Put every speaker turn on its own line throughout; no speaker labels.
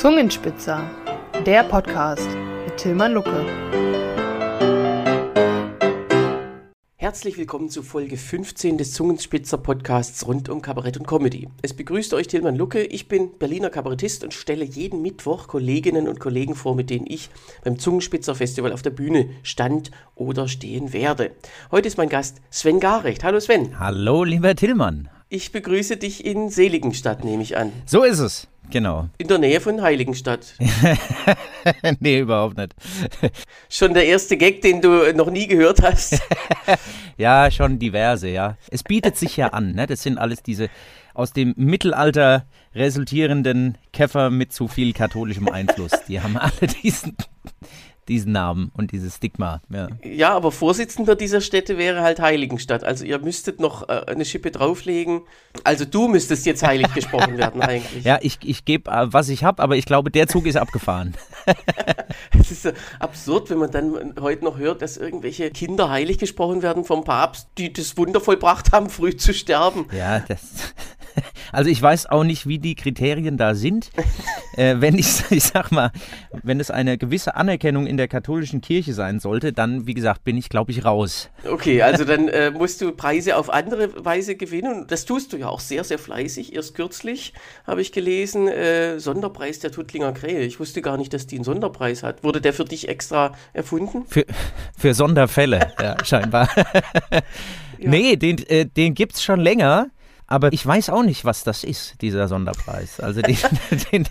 Zungenspitzer, der Podcast mit Tilman Lucke.
Herzlich willkommen zu Folge 15 des Zungenspitzer Podcasts rund um Kabarett und Comedy. Es begrüßt euch Tilman Lucke. Ich bin Berliner Kabarettist und stelle jeden Mittwoch Kolleginnen und Kollegen vor, mit denen ich beim Zungenspitzer Festival auf der Bühne stand oder stehen werde. Heute ist mein Gast Sven Garecht. Hallo Sven.
Hallo, lieber Tillmann.
Ich begrüße dich in Seligenstadt, nehme ich an.
So ist es, genau.
In der Nähe von Heiligenstadt.
nee, überhaupt nicht.
Schon der erste Gag, den du noch nie gehört hast.
ja, schon diverse, ja. Es bietet sich ja an, ne? Das sind alles diese aus dem Mittelalter resultierenden Käfer mit zu viel katholischem Einfluss. Die haben alle diesen diesen Namen und dieses Stigma. Ja.
ja, aber Vorsitzender dieser Städte wäre halt Heiligenstadt. Also ihr müsstet noch äh, eine Schippe drauflegen. Also du müsstest jetzt heilig gesprochen werden eigentlich.
Ja, ich, ich gebe, äh, was ich habe, aber ich glaube, der Zug ist abgefahren.
Es ist so absurd, wenn man dann heute noch hört, dass irgendwelche Kinder heilig gesprochen werden vom Papst, die das Wunder vollbracht haben, früh zu sterben.
Ja, das... Also ich weiß auch nicht, wie die Kriterien da sind. äh, wenn ich, ich sag mal, wenn es eine gewisse Anerkennung in der katholischen Kirche sein sollte, dann, wie gesagt, bin ich, glaube ich, raus.
Okay, also dann äh, musst du Preise auf andere Weise gewinnen. Das tust du ja auch sehr, sehr fleißig. Erst kürzlich habe ich gelesen, äh, Sonderpreis der Tuttlinger Krähe. Ich wusste gar nicht, dass die einen Sonderpreis hat. Wurde der für dich extra erfunden?
Für, für Sonderfälle, ja, scheinbar. ja. Nee, den, äh, den gibt es schon länger. Aber ich weiß auch nicht, was das ist, dieser Sonderpreis. Also den,
den,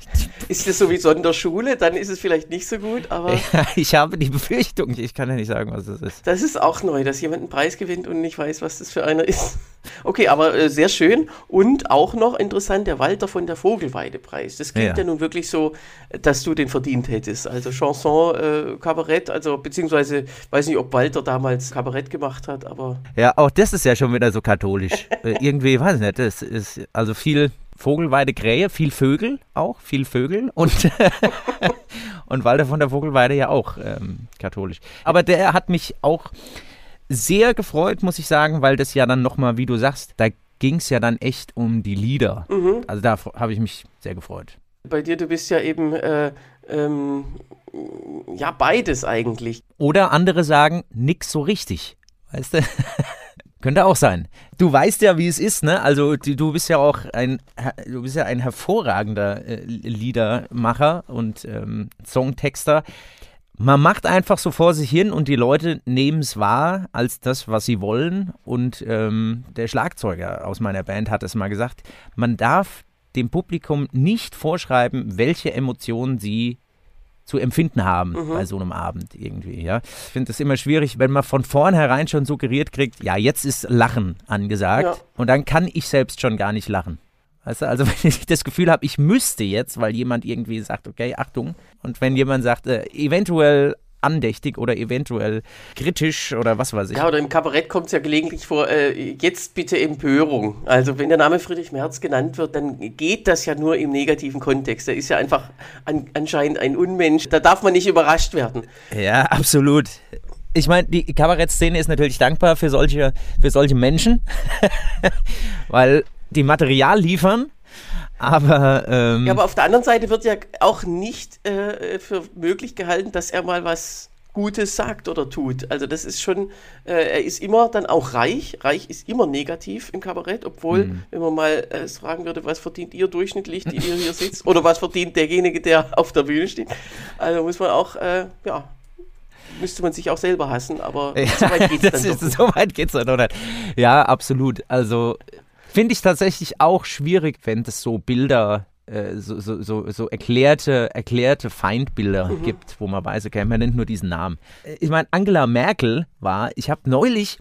ist das so wie Sonderschule? Dann ist es vielleicht nicht so gut, aber.
Ja, ich habe die Befürchtung, ich kann ja nicht sagen, was das ist.
Das ist auch neu, dass jemand einen Preis gewinnt und nicht weiß, was das für einer ist. Okay, aber äh, sehr schön. Und auch noch interessant, der Walter von der Vogelweide-Preis. Das klingt ja. ja. nun wirklich so, dass du den verdient hättest. Also Chanson, äh, Kabarett, also beziehungsweise, weiß nicht, ob Walter damals Kabarett gemacht hat, aber.
Ja, auch das ist ja schon wieder so katholisch. Äh, irgendwie, weiß ich nicht, das ist also viel Vogelweide Krähe, viel Vögel auch, viel Vögel und, und Walter von der Vogelweide ja auch ähm, katholisch. Aber der hat mich auch sehr gefreut, muss ich sagen, weil das ja dann nochmal, wie du sagst, da ging es ja dann echt um die Lieder. Mhm. Also da habe ich mich sehr gefreut.
Bei dir, du bist ja eben, äh, ähm, ja, beides eigentlich.
Oder andere sagen, nix so richtig. Weißt du? Könnte auch sein. Du weißt ja, wie es ist, ne? Also du, bist ja auch ein, du bist ja ein hervorragender äh, Liedermacher und ähm, Songtexter. Man macht einfach so vor sich hin und die Leute nehmen es wahr als das, was sie wollen. Und ähm, der Schlagzeuger aus meiner Band hat es mal gesagt, man darf dem Publikum nicht vorschreiben, welche Emotionen sie zu empfinden haben mhm. bei so einem Abend irgendwie. Ja. Ich finde es immer schwierig, wenn man von vornherein schon suggeriert kriegt, ja, jetzt ist Lachen angesagt ja. und dann kann ich selbst schon gar nicht lachen. Weißt du, also wenn ich das Gefühl habe, ich müsste jetzt, weil jemand irgendwie sagt, okay, Achtung, und wenn jemand sagt, äh, eventuell andächtig oder eventuell kritisch oder was weiß ich.
Ja, oder im Kabarett kommt es ja gelegentlich vor, äh, jetzt bitte Empörung. Also wenn der Name Friedrich Merz genannt wird, dann geht das ja nur im negativen Kontext. Er ist ja einfach an, anscheinend ein Unmensch. Da darf man nicht überrascht werden.
Ja, absolut. Ich meine, die Kabarettszene ist natürlich dankbar für solche, für solche Menschen, weil die Material liefern aber, ähm,
ja, aber auf der anderen Seite wird ja auch nicht äh, für möglich gehalten, dass er mal was Gutes sagt oder tut. Also das ist schon, äh, er ist immer dann auch reich. Reich ist immer negativ im Kabarett, obwohl, mhm. wenn man mal äh, fragen würde, was verdient ihr durchschnittlich, die ihr hier sitzt, oder was verdient derjenige, der auf der Bühne steht. Also muss man auch, äh, ja, müsste man sich auch selber hassen, aber
ja, so weit geht es dann ist, So weit geht's dann noch nicht. Ja, absolut. Also Finde ich tatsächlich auch schwierig, wenn es so Bilder äh, so, so, so, so, erklärte, erklärte Feindbilder mhm. gibt, wo man weiß, okay, man nennt nur diesen Namen. Äh, ich meine, Angela Merkel war, ich habe neulich,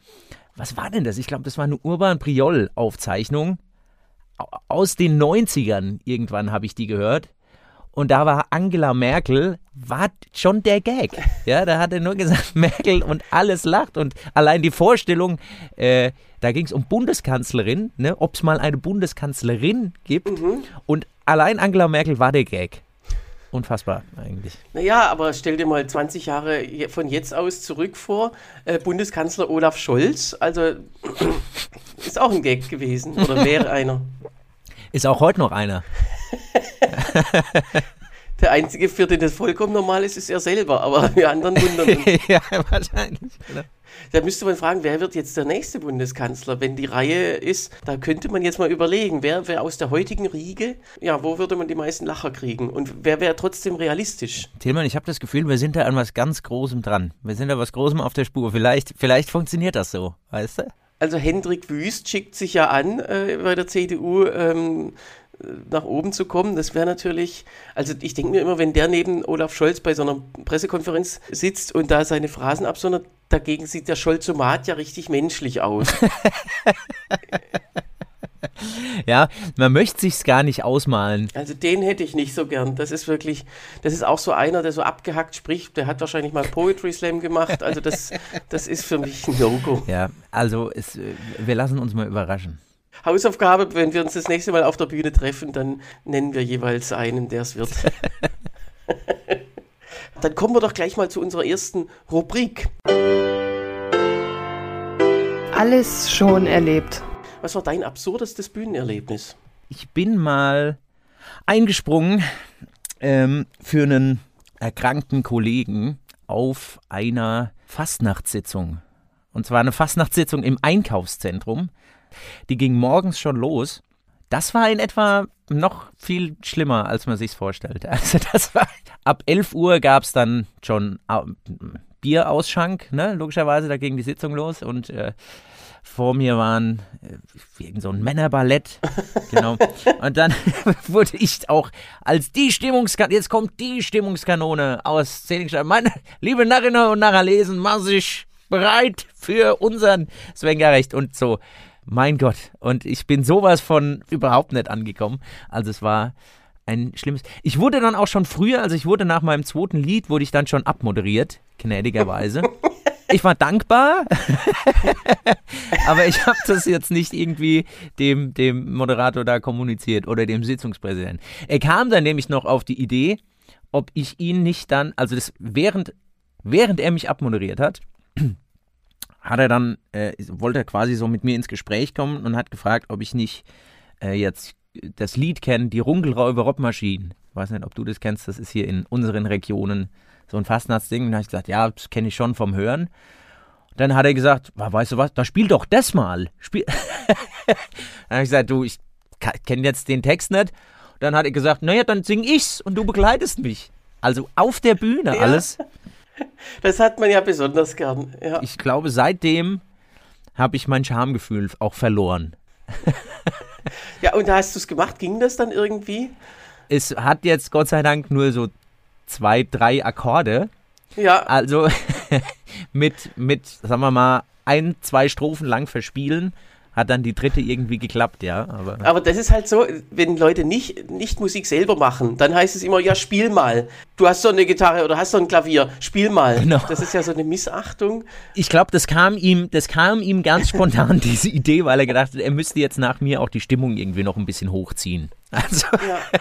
was war denn das? Ich glaube, das war eine Urban Priol-Aufzeichnung aus den 90ern. Irgendwann habe ich die gehört. Und da war Angela Merkel, war schon der Gag. Ja, da hat er nur gesagt, Merkel und alles lacht. Und allein die Vorstellung, äh, da ging es um Bundeskanzlerin, ne, ob es mal eine Bundeskanzlerin gibt. Mhm. Und allein Angela Merkel war der Gag. Unfassbar eigentlich.
Naja, aber stell dir mal 20 Jahre von jetzt aus zurück vor. Äh, Bundeskanzler Olaf Scholz, also ist auch ein Gag gewesen oder wäre einer.
Ist auch heute noch einer.
Der Einzige, für den das vollkommen normal ist, ist er selber, aber die anderen wundern uns.
ja, wahrscheinlich. Genau.
Da müsste man fragen, wer wird jetzt der nächste Bundeskanzler? Wenn die Reihe ist, da könnte man jetzt mal überlegen, wer wäre aus der heutigen Riege, ja, wo würde man die meisten Lacher kriegen? Und wer wäre trotzdem realistisch?
Tilman, ich habe das Gefühl, wir sind da an was ganz Großem dran. Wir sind da was Großem auf der Spur. Vielleicht, vielleicht funktioniert das so, weißt du?
Also Hendrik Wüst schickt sich ja an äh, bei der CDU. Ähm, nach oben zu kommen, das wäre natürlich, also ich denke mir immer, wenn der neben Olaf Scholz bei so einer Pressekonferenz sitzt und da seine Phrasen absondert, dagegen sieht der Scholzomat ja richtig menschlich aus.
ja, man möchte sich's gar nicht ausmalen.
Also den hätte ich nicht so gern. Das ist wirklich, das ist auch so einer, der so abgehackt spricht. Der hat wahrscheinlich mal Poetry Slam gemacht. Also das, das ist für mich ein No-Go.
Ja, also es, wir lassen uns mal überraschen.
Hausaufgabe, wenn wir uns das nächste Mal auf der Bühne treffen, dann nennen wir jeweils einen, der es wird. dann kommen wir doch gleich mal zu unserer ersten Rubrik.
Alles schon erlebt.
Was war dein absurdestes Bühnenerlebnis?
Ich bin mal eingesprungen ähm, für einen erkrankten Kollegen auf einer Fastnachtssitzung. Und zwar eine Fastnachtssitzung im Einkaufszentrum. Die ging morgens schon los. Das war in etwa noch viel schlimmer, als man sich vorstellt. Also das war ab 11 Uhr gab es dann schon Bierausschank, ne? Logischerweise, da ging die Sitzung los und äh, vor mir waren äh, irgend so ein Männerballett, genau. Und dann wurde ich auch als die Stimmungskanone, jetzt kommt die Stimmungskanone aus Szenenstein. Meine liebe Narrinnen und Narrer lesen, mach sich bereit für unseren Sven Gerecht und so. Mein Gott. Und ich bin sowas von überhaupt nicht angekommen. Also es war ein schlimmes. Ich wurde dann auch schon früher, also ich wurde nach meinem zweiten Lied, wurde ich dann schon abmoderiert, gnädigerweise. Ich war dankbar, aber ich habe das jetzt nicht irgendwie dem, dem Moderator da kommuniziert oder dem Sitzungspräsidenten. Er kam dann nämlich noch auf die Idee, ob ich ihn nicht dann, also das während, während er mich abmoderiert hat, hat er dann, äh, wollte er quasi so mit mir ins Gespräch kommen und hat gefragt, ob ich nicht äh, jetzt das Lied kenne, die Runkelräuber Rockmaschinen. Ich weiß nicht, ob du das kennst, das ist hier in unseren Regionen so ein Fastnachtsding. Und dann habe ich gesagt, ja, das kenne ich schon vom Hören. Dann hat er gesagt, weißt du was, da spiel doch das mal. Spiel dann habe ich gesagt, du, ich kenne jetzt den Text nicht. Dann hat er gesagt, naja, dann sing ich's und du begleitest mich. Also auf der Bühne ja. alles.
Das hat man ja besonders gern. Ja.
Ich glaube, seitdem habe ich mein Schamgefühl auch verloren.
ja, und hast du es gemacht? Ging das dann irgendwie?
Es hat jetzt Gott sei Dank nur so zwei, drei Akkorde.
Ja.
Also mit, mit, sagen wir mal, ein, zwei Strophen lang verspielen hat dann die dritte irgendwie geklappt, ja. Aber,
aber das ist halt so, wenn Leute nicht, nicht Musik selber machen, dann heißt es immer, ja, spiel mal. Du hast so eine Gitarre oder hast so ein Klavier, spiel mal. Genau. Das ist ja so eine Missachtung.
Ich glaube, das kam ihm, das kam ihm ganz spontan, diese Idee, weil er gedacht hat, er müsste jetzt nach mir auch die Stimmung irgendwie noch ein bisschen hochziehen. Also. Ja.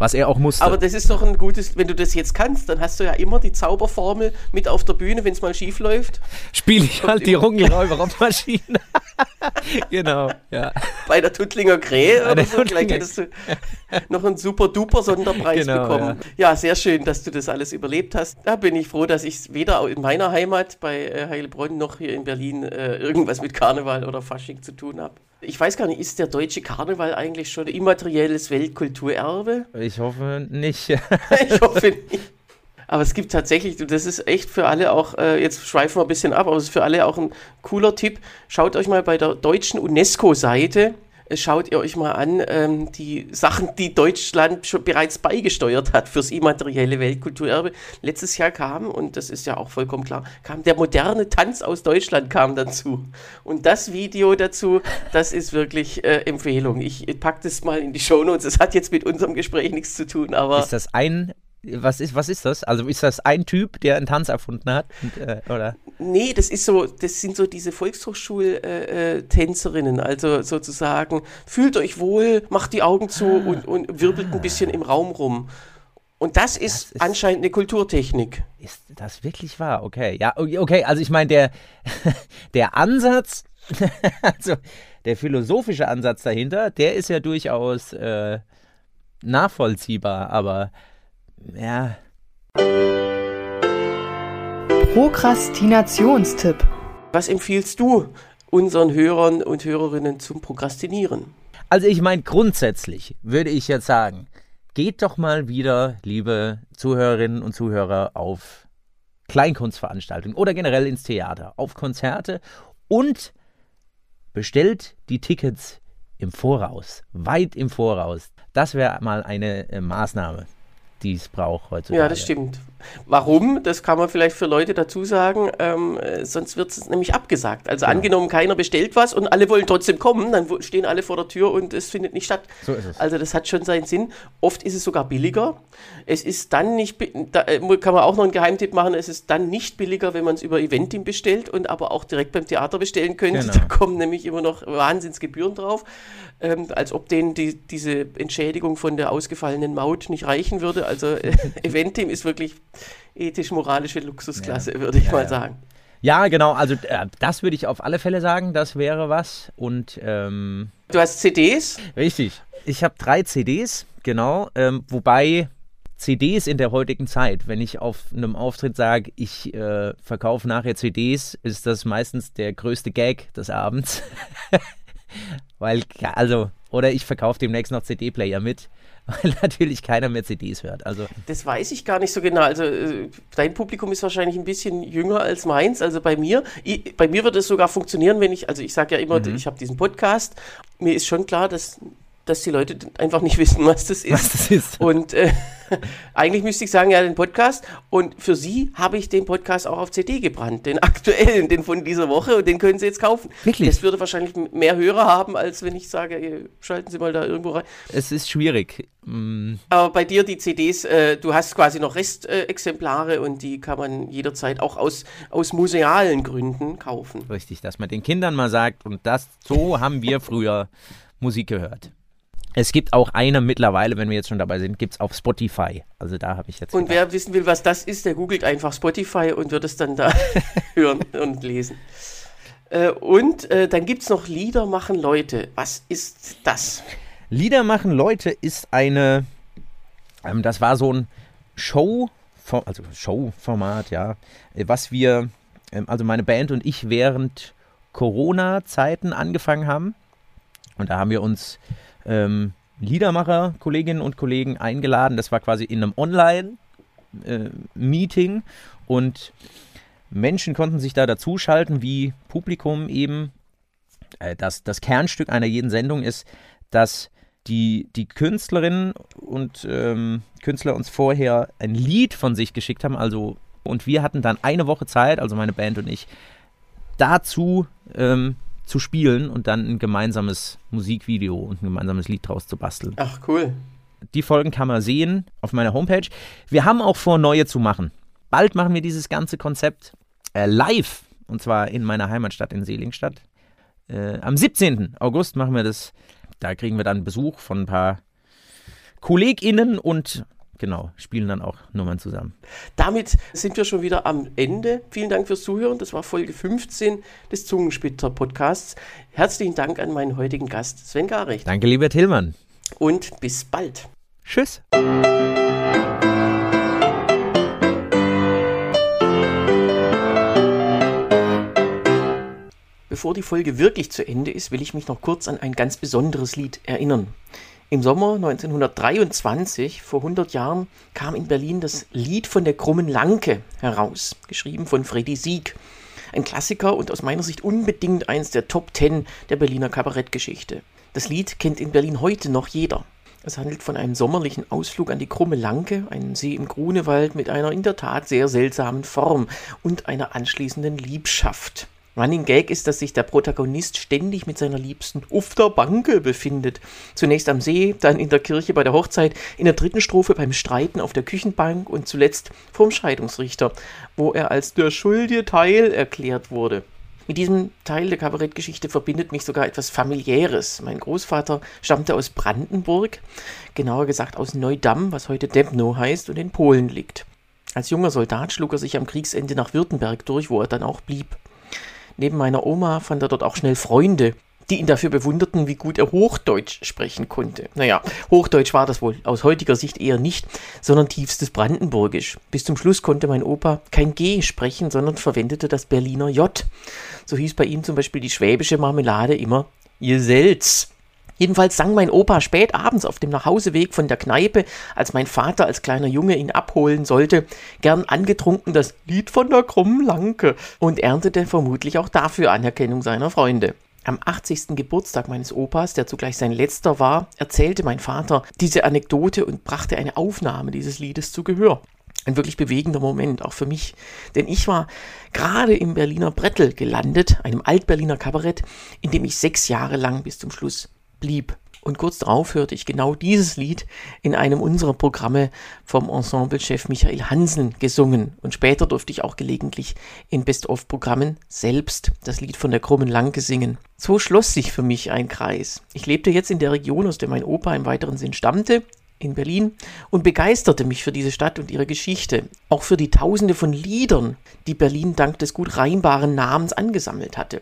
Was er auch musste.
Aber das ist doch ein gutes, wenn du das jetzt kannst, dann hast du ja immer die Zauberformel mit auf der Bühne, wenn es mal schief läuft.
Spiele ich halt die Rungelräuber-Maschine. genau, ja.
Bei der Tuttlinger Krähe oder so, vielleicht hättest du noch einen super-duper Sonderpreis genau, bekommen. Ja. ja. sehr schön, dass du das alles überlebt hast. Da bin ich froh, dass ich weder in meiner Heimat bei äh, Heilbronn noch hier in Berlin äh, irgendwas mit Karneval oder Fasching zu tun habe. Ich weiß gar nicht, ist der deutsche Karneval eigentlich schon immaterielles Weltkulturerbe?
Ich hoffe nicht.
ich hoffe nicht. Aber es gibt tatsächlich, das ist echt für alle auch, äh, jetzt schweifen wir ein bisschen ab, aber es ist für alle auch ein cooler Tipp. Schaut euch mal bei der deutschen UNESCO-Seite schaut ihr euch mal an, ähm, die Sachen, die Deutschland schon bereits beigesteuert hat fürs immaterielle Weltkulturerbe. Letztes Jahr kam, und das ist ja auch vollkommen klar, kam der moderne Tanz aus Deutschland kam dazu. Und das Video dazu, das ist wirklich äh, Empfehlung. Ich packe das mal in die Shownotes. Es hat jetzt mit unserem Gespräch nichts zu tun, aber.
Ist das ein was ist, was ist das? Also ist das ein Typ, der einen Tanz erfunden hat? Und, äh, oder?
Nee, das ist so, das sind so diese Volkshochschul-Tänzerinnen, äh, äh also sozusagen, fühlt euch wohl, macht die Augen zu ah. und, und wirbelt ein bisschen im Raum rum. Und das ist, das ist, anscheinend eine Kulturtechnik.
Ist das wirklich wahr? Okay, ja, okay, also ich meine, der, der Ansatz, also der philosophische Ansatz dahinter, der ist ja durchaus äh, nachvollziehbar, aber ja.
Prokrastinationstipp.
Was empfiehlst du unseren Hörern und Hörerinnen zum Prokrastinieren?
Also ich meine, grundsätzlich würde ich jetzt sagen, geht doch mal wieder, liebe Zuhörerinnen und Zuhörer, auf Kleinkunstveranstaltungen oder generell ins Theater, auf Konzerte und bestellt die Tickets im Voraus, weit im Voraus. Das wäre mal eine äh, Maßnahme, die es braucht heutzutage.
Ja, das stimmt. Warum? Das kann man vielleicht für Leute dazu sagen, ähm, äh, sonst wird es nämlich abgesagt. Also
Genau.
angenommen, keiner bestellt was und alle wollen trotzdem kommen, dann stehen alle vor der Tür und es findet nicht statt.
So ist es.
Also das hat schon seinen Sinn. Oft ist es sogar billiger. Es ist dann nicht, da äh, kann man auch noch einen Geheimtipp machen, es ist dann nicht billiger, wenn man es über Eventim bestellt und aber auch direkt beim Theater bestellen könnte.
Genau.
Da kommen nämlich immer noch Wahnsinnsgebühren drauf, ähm, als ob denen die, diese Entschädigung von der ausgefallenen Maut nicht reichen würde. Also äh, Eventim ist wirklich ethisch-moralische Luxusklasse, würde ich
Ja,
mal
ja.
sagen.
Ja, genau. Also äh, das würde ich auf alle Fälle sagen, das wäre was. Und ähm,
Du hast CDs,
Richtig. Ich habe drei CDs, genau. Ähm, wobei CDs in der heutigen Zeit, wenn ich auf einem Auftritt sage, ich äh, verkaufe nachher CDs, ist das meistens der größte Gag des Abends. Weil, ja, also, oder ich verkaufe demnächst noch CD-Player mit, weil natürlich keiner mehr CDs hört. Also,
Das weiß ich gar nicht so genau. Also äh, dein Publikum ist wahrscheinlich ein bisschen jünger als meins. Also bei mir, ich, bei mir wird es sogar funktionieren, wenn ich, also ich sage ja immer,
Mhm.
ich habe diesen Podcast. Mir ist schon klar, dass, dass die Leute einfach nicht wissen, was das ist.
was das ist.
Und äh, eigentlich müsste ich sagen, ja, den Podcast. Und für Sie habe ich den Podcast auch auf CD gebrannt, den aktuellen, den von dieser Woche. Und den können Sie jetzt kaufen.
Wirklich?
Das würde wahrscheinlich mehr Hörer haben, als wenn ich sage, äh, schalten Sie mal da irgendwo rein.
Es ist schwierig. Mm,
Aber bei dir die CDs, äh, du hast quasi noch Restexemplare und die kann man jederzeit auch aus, aus musealen Gründen kaufen.
Richtig, dass man den Kindern mal sagt, und das, so haben wir früher Musik gehört. Es gibt auch eine mittlerweile, wenn wir jetzt schon dabei sind, gibt es auf Spotify. Also da habe ich jetzt.
Und
gedacht,
wer wissen will, was das ist, der googelt einfach Spotify und wird es dann da hören und lesen. Äh, und äh, dann gibt es noch Lieder machen Leute. Was ist das?
Lieder machen Leute ist eine, ähm, das war so ein Show, also Showformat, ja, was wir, ähm, also meine Band und ich während Corona-Zeiten angefangen haben. Und da haben wir uns ähm, Liedermacher, Kolleginnen und Kollegen eingeladen. Das war quasi in einem Online-Meeting und Menschen konnten sich da dazuschalten, wie Publikum eben. Äh, das, das Kernstück einer jeden Sendung ist, dass die, die Künstlerinnen und ähm, Künstler uns vorher ein Lied von sich geschickt haben, also und wir hatten dann eine Woche Zeit, also meine Band und ich, dazu ähm, zu spielen und dann ein gemeinsames Musikvideo und ein gemeinsames Lied draus zu basteln.
Ach, cool.
Die Folgen kann man sehen auf meiner Homepage. Wir haben auch vor, neue zu machen. Bald machen wir dieses ganze Konzept äh, live und zwar in meiner Heimatstadt in Seligenstadt. Äh, am 17. August machen wir das. Da kriegen wir dann Besuch von ein paar KollegInnen und genau, spielen dann auch Nummern zusammen.
Damit sind wir schon wieder am Ende. Vielen Dank fürs Zuhören. Das war Folge 15 des Zungenspitter-Podcasts. Herzlichen Dank an meinen heutigen Gast Sven Garrecht
Danke, lieber Tillmann.
und bis bald.
Tschüss.
Bevor die Folge wirklich zu Ende ist, will ich mich noch kurz an ein ganz besonderes Lied erinnern. Im Sommer 1923, vor 100 Jahren, kam in Berlin das Lied von der krummen Lanke heraus, geschrieben von Freddy Sieg. Ein Klassiker und aus meiner Sicht unbedingt eins der Top Ten der Berliner Kabarettgeschichte. Das Lied kennt in Berlin heute noch jeder. Es handelt von einem sommerlichen Ausflug an die Krumme Lanke, einen See im Grunewald mit einer in der Tat sehr seltsamen Form und einer anschließenden Liebschaft. Running Gag ist, dass sich der Protagonist ständig mit seiner Liebsten auf der Banke befindet. Zunächst am See, dann in der Kirche bei der Hochzeit, in der dritten Strophe beim Streiten auf der Küchenbank und zuletzt vorm Scheidungsrichter, wo er als der schuldige Teil erklärt wurde. Mit diesem Teil der Kabarettgeschichte verbindet mich sogar etwas familiäres. Mein Großvater stammte aus Brandenburg, genauer gesagt aus Neudamm, was heute Debno heißt und in Polen liegt. Als junger Soldat schlug er sich am Kriegsende nach Württemberg durch, wo er dann auch blieb. Neben meiner Oma fand er dort auch schnell Freunde, die ihn dafür bewunderten, wie gut er Hochdeutsch sprechen konnte. Naja, Hochdeutsch war das wohl aus heutiger Sicht eher nicht, sondern tiefstes Brandenburgisch. Bis zum Schluss konnte mein Opa kein G sprechen, sondern verwendete das Berliner J. So hieß bei ihm zum Beispiel die schwäbische Marmelade immer Jeselz. Jedenfalls sang mein Opa spät abends auf dem Nachhauseweg von der Kneipe, als mein Vater als kleiner Junge ihn abholen sollte, gern angetrunken das Lied von der krummen Lanke und erntete vermutlich auch dafür Anerkennung seiner Freunde. Am 80. Geburtstag meines Opas, der zugleich sein letzter war, erzählte mein Vater diese Anekdote und brachte eine Aufnahme dieses Liedes zu Gehör. Ein wirklich bewegender Moment, auch für mich. Denn ich war gerade im Berliner Brettel gelandet, einem Altberliner Kabarett, in dem ich sechs Jahre lang bis zum Schluss blieb. Und kurz darauf hörte ich genau dieses Lied in einem unserer Programme vom Ensemblechef Michael Hansen gesungen. Und später durfte ich auch gelegentlich in Best-of-Programmen selbst das Lied von der krummen Lanke singen. So schloss sich für mich ein Kreis. Ich lebte jetzt in der Region, aus der mein Opa im weiteren Sinn stammte, in Berlin und begeisterte mich für diese Stadt und ihre Geschichte, auch für die Tausende von Liedern, die Berlin dank des gut reimbaren Namens angesammelt hatte.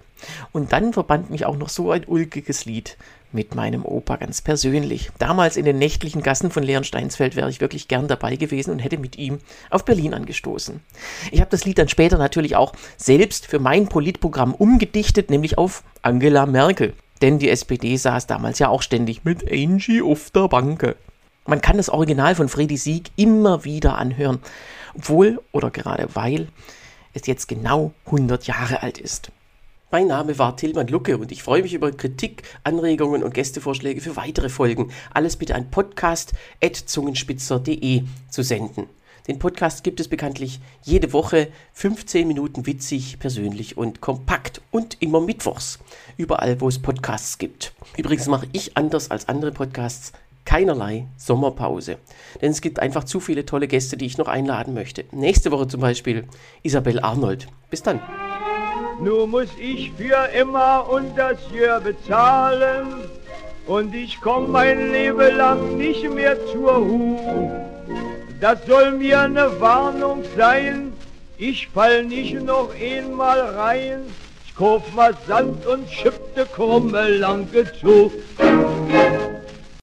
Und dann verband mich auch noch so ein ulkiges Lied mit meinem Opa ganz persönlich. Damals in den nächtlichen Gassen von Leonsteinsfeld wäre ich wirklich gern dabei gewesen und hätte mit ihm auf Berlin angestoßen. Ich habe das Lied dann später natürlich auch selbst für mein Politprogramm umgedichtet, nämlich auf Angela Merkel. Denn die SPD saß damals ja auch ständig mit Angie auf der Banke. Man kann das Original von Freddy Sieg immer wieder anhören, obwohl oder gerade weil es jetzt genau 100 Jahre alt ist. Mein Name war Tilman Lucke und ich freue mich über Kritik, Anregungen und Gästevorschläge für weitere Folgen. Alles bitte an podcast.zungenspitzer.de zu senden. Den Podcast gibt es bekanntlich jede Woche 15 Minuten witzig, persönlich und kompakt und immer mittwochs. Überall, wo es Podcasts gibt. Übrigens mache ich anders als andere Podcasts keinerlei Sommerpause. Denn es gibt einfach zu viele tolle Gäste, die ich noch einladen möchte. Nächste Woche zum Beispiel Isabel Arnold. Bis dann.
Nun muss ich für immer und das Jahr bezahlen und ich komm mein Leben lang nicht mehr zur Ruhe. Das soll mir eine Warnung sein, ich fall nicht noch einmal rein. Ich kauf mal Sand und schippte krumme Lanke zu.